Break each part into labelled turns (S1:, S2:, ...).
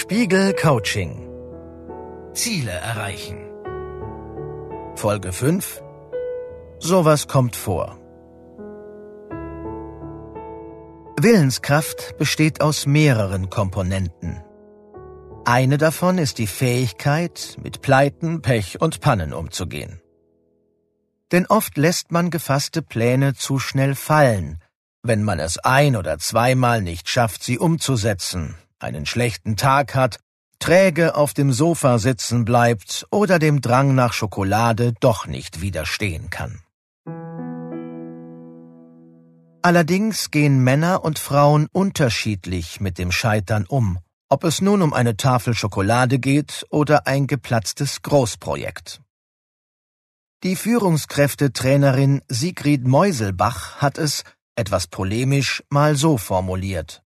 S1: Spiegel Coaching Ziele erreichen Folge 5 Sowas kommt vor. Willenskraft besteht aus mehreren Komponenten. Eine davon ist die Fähigkeit, mit Pleiten, Pech und Pannen umzugehen. Denn oft lässt man gefasste Pläne zu schnell fallen, wenn man es ein oder zweimal nicht schafft, sie umzusetzen, einen schlechten Tag hat, träge auf dem Sofa sitzen bleibt oder dem Drang nach Schokolade doch nicht widerstehen kann. Allerdings gehen Männer und Frauen unterschiedlich mit dem Scheitern um, ob es nun um eine Tafel Schokolade geht oder ein geplatztes Großprojekt. Die Führungskräftetrainerin Sigrid Meuselbach hat es, etwas polemisch, mal so formuliert.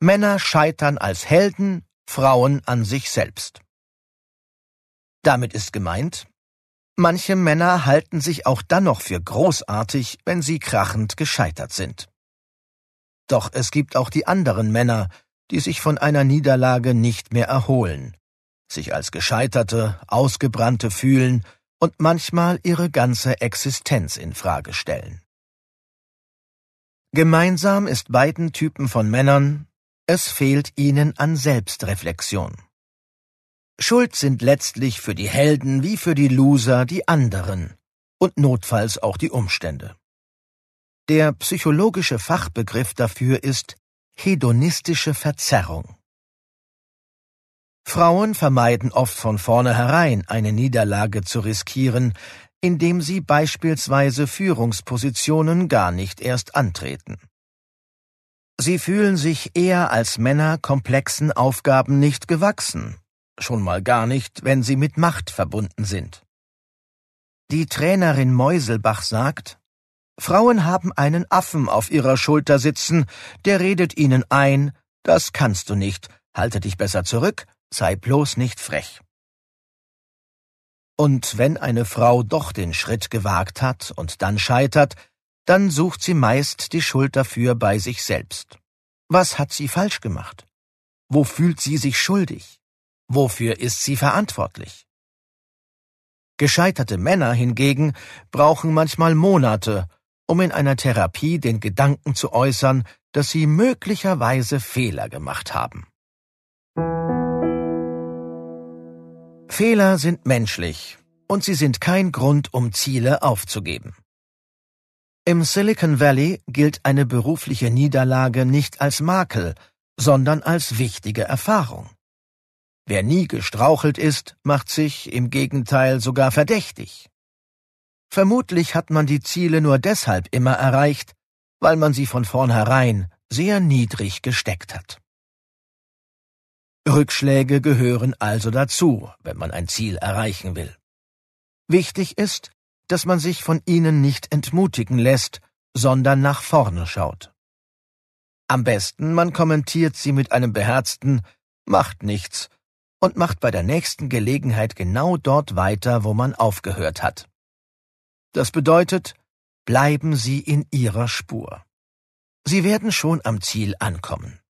S1: Männer scheitern als Helden, Frauen an sich selbst. Damit ist gemeint, Manche Männer halten sich auch dann noch für großartig, wenn sie krachend gescheitert sind. Doch es gibt auch die anderen Männer, die sich von einer Niederlage nicht mehr erholen, sich als Gescheiterte, Ausgebrannte fühlen und manchmal ihre ganze Existenz in Frage stellen. Gemeinsam ist beiden Typen von Männern, es fehlt ihnen an Selbstreflexion. Schuld sind letztlich für die Helden wie für die Loser die anderen und notfalls auch die Umstände. Der psychologische Fachbegriff dafür ist hedonistische Verzerrung. Frauen vermeiden oft von vornherein eine Niederlage zu riskieren, indem sie beispielsweise Führungspositionen gar nicht erst antreten. Sie fühlen sich eher als Männer komplexen Aufgaben nicht gewachsen schon mal gar nicht, wenn sie mit Macht verbunden sind. Die Trainerin Meuselbach sagt, Frauen haben einen Affen auf ihrer Schulter sitzen, der redet ihnen ein, das kannst du nicht, halte dich besser zurück, sei bloß nicht frech. Und wenn eine Frau doch den Schritt gewagt hat und dann scheitert, dann sucht sie meist die Schuld dafür bei sich selbst. Was hat sie falsch gemacht? Wo fühlt sie sich schuldig? Wofür ist sie verantwortlich? Gescheiterte Männer hingegen brauchen manchmal Monate, um in einer Therapie den Gedanken zu äußern, dass sie möglicherweise Fehler gemacht haben. Fehler sind menschlich und sie sind kein Grund, um Ziele aufzugeben. Im Silicon Valley gilt eine berufliche Niederlage nicht als Makel, sondern als wichtige Erfahrung. Wer nie gestrauchelt ist, macht sich im Gegenteil sogar verdächtig. Vermutlich hat man die Ziele nur deshalb immer erreicht, weil man sie von vornherein sehr niedrig gesteckt hat. Rückschläge gehören also dazu, wenn man ein Ziel erreichen will. Wichtig ist, dass man sich von ihnen nicht entmutigen lässt, sondern nach vorne schaut. Am besten man kommentiert sie mit einem beherzten Macht nichts und macht bei der nächsten Gelegenheit genau dort weiter, wo man aufgehört hat. Das bedeutet, bleiben Sie in Ihrer Spur. Sie werden schon am Ziel ankommen.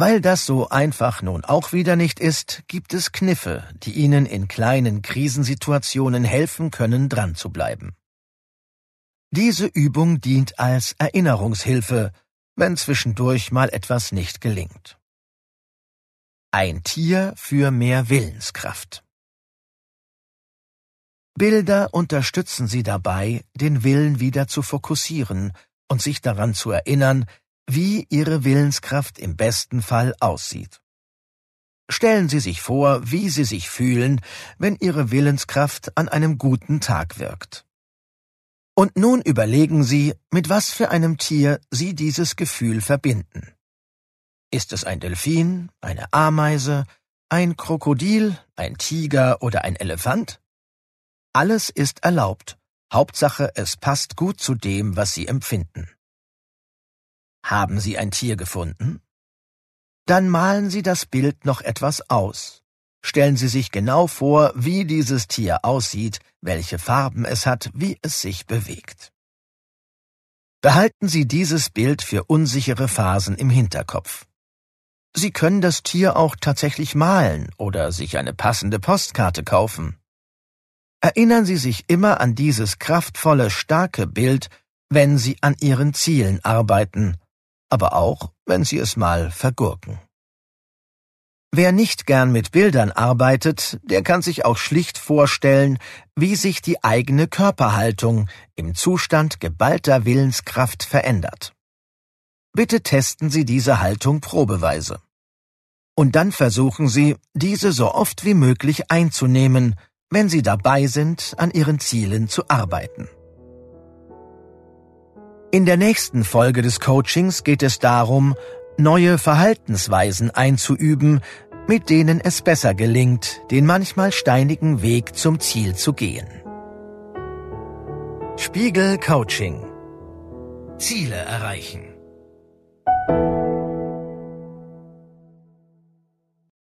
S1: Weil das so einfach nun auch wieder nicht ist, gibt es Kniffe, die Ihnen in kleinen Krisensituationen helfen können, dran zu bleiben. Diese Übung dient als Erinnerungshilfe, wenn zwischendurch mal etwas nicht gelingt. Ein Tier für mehr Willenskraft. Bilder unterstützen Sie dabei, den Willen wieder zu fokussieren und sich daran zu erinnern, wie Ihre Willenskraft im besten Fall aussieht. Stellen Sie sich vor, wie Sie sich fühlen, wenn Ihre Willenskraft an einem guten Tag wirkt. Und nun überlegen Sie, mit was für einem Tier Sie dieses Gefühl verbinden. Ist es ein Delfin, eine Ameise, ein Krokodil, ein Tiger oder ein Elefant? Alles ist erlaubt. Hauptsache, es passt gut zu dem, was Sie empfinden. Haben Sie ein Tier gefunden? Dann malen Sie das Bild noch etwas aus. Stellen Sie sich genau vor, wie dieses Tier aussieht, welche Farben es hat, wie es sich bewegt. Behalten Sie dieses Bild für unsichere Phasen im Hinterkopf. Sie können das Tier auch tatsächlich malen oder sich eine passende Postkarte kaufen. Erinnern Sie sich immer an dieses kraftvolle, starke Bild, wenn Sie an Ihren Zielen arbeiten, aber auch, wenn Sie es mal vergurken. Wer nicht gern mit Bildern arbeitet, der kann sich auch schlicht vorstellen, wie sich die eigene Körperhaltung im Zustand geballter Willenskraft verändert. Bitte testen Sie diese Haltung probeweise. Und dann versuchen Sie, diese so oft wie möglich einzunehmen, wenn Sie dabei sind, an Ihren Zielen zu arbeiten. In der nächsten Folge des Coachings geht es darum, neue Verhaltensweisen einzuüben, mit denen es besser gelingt, den manchmal steinigen Weg zum Ziel zu gehen. Spiegel Coaching Ziele erreichen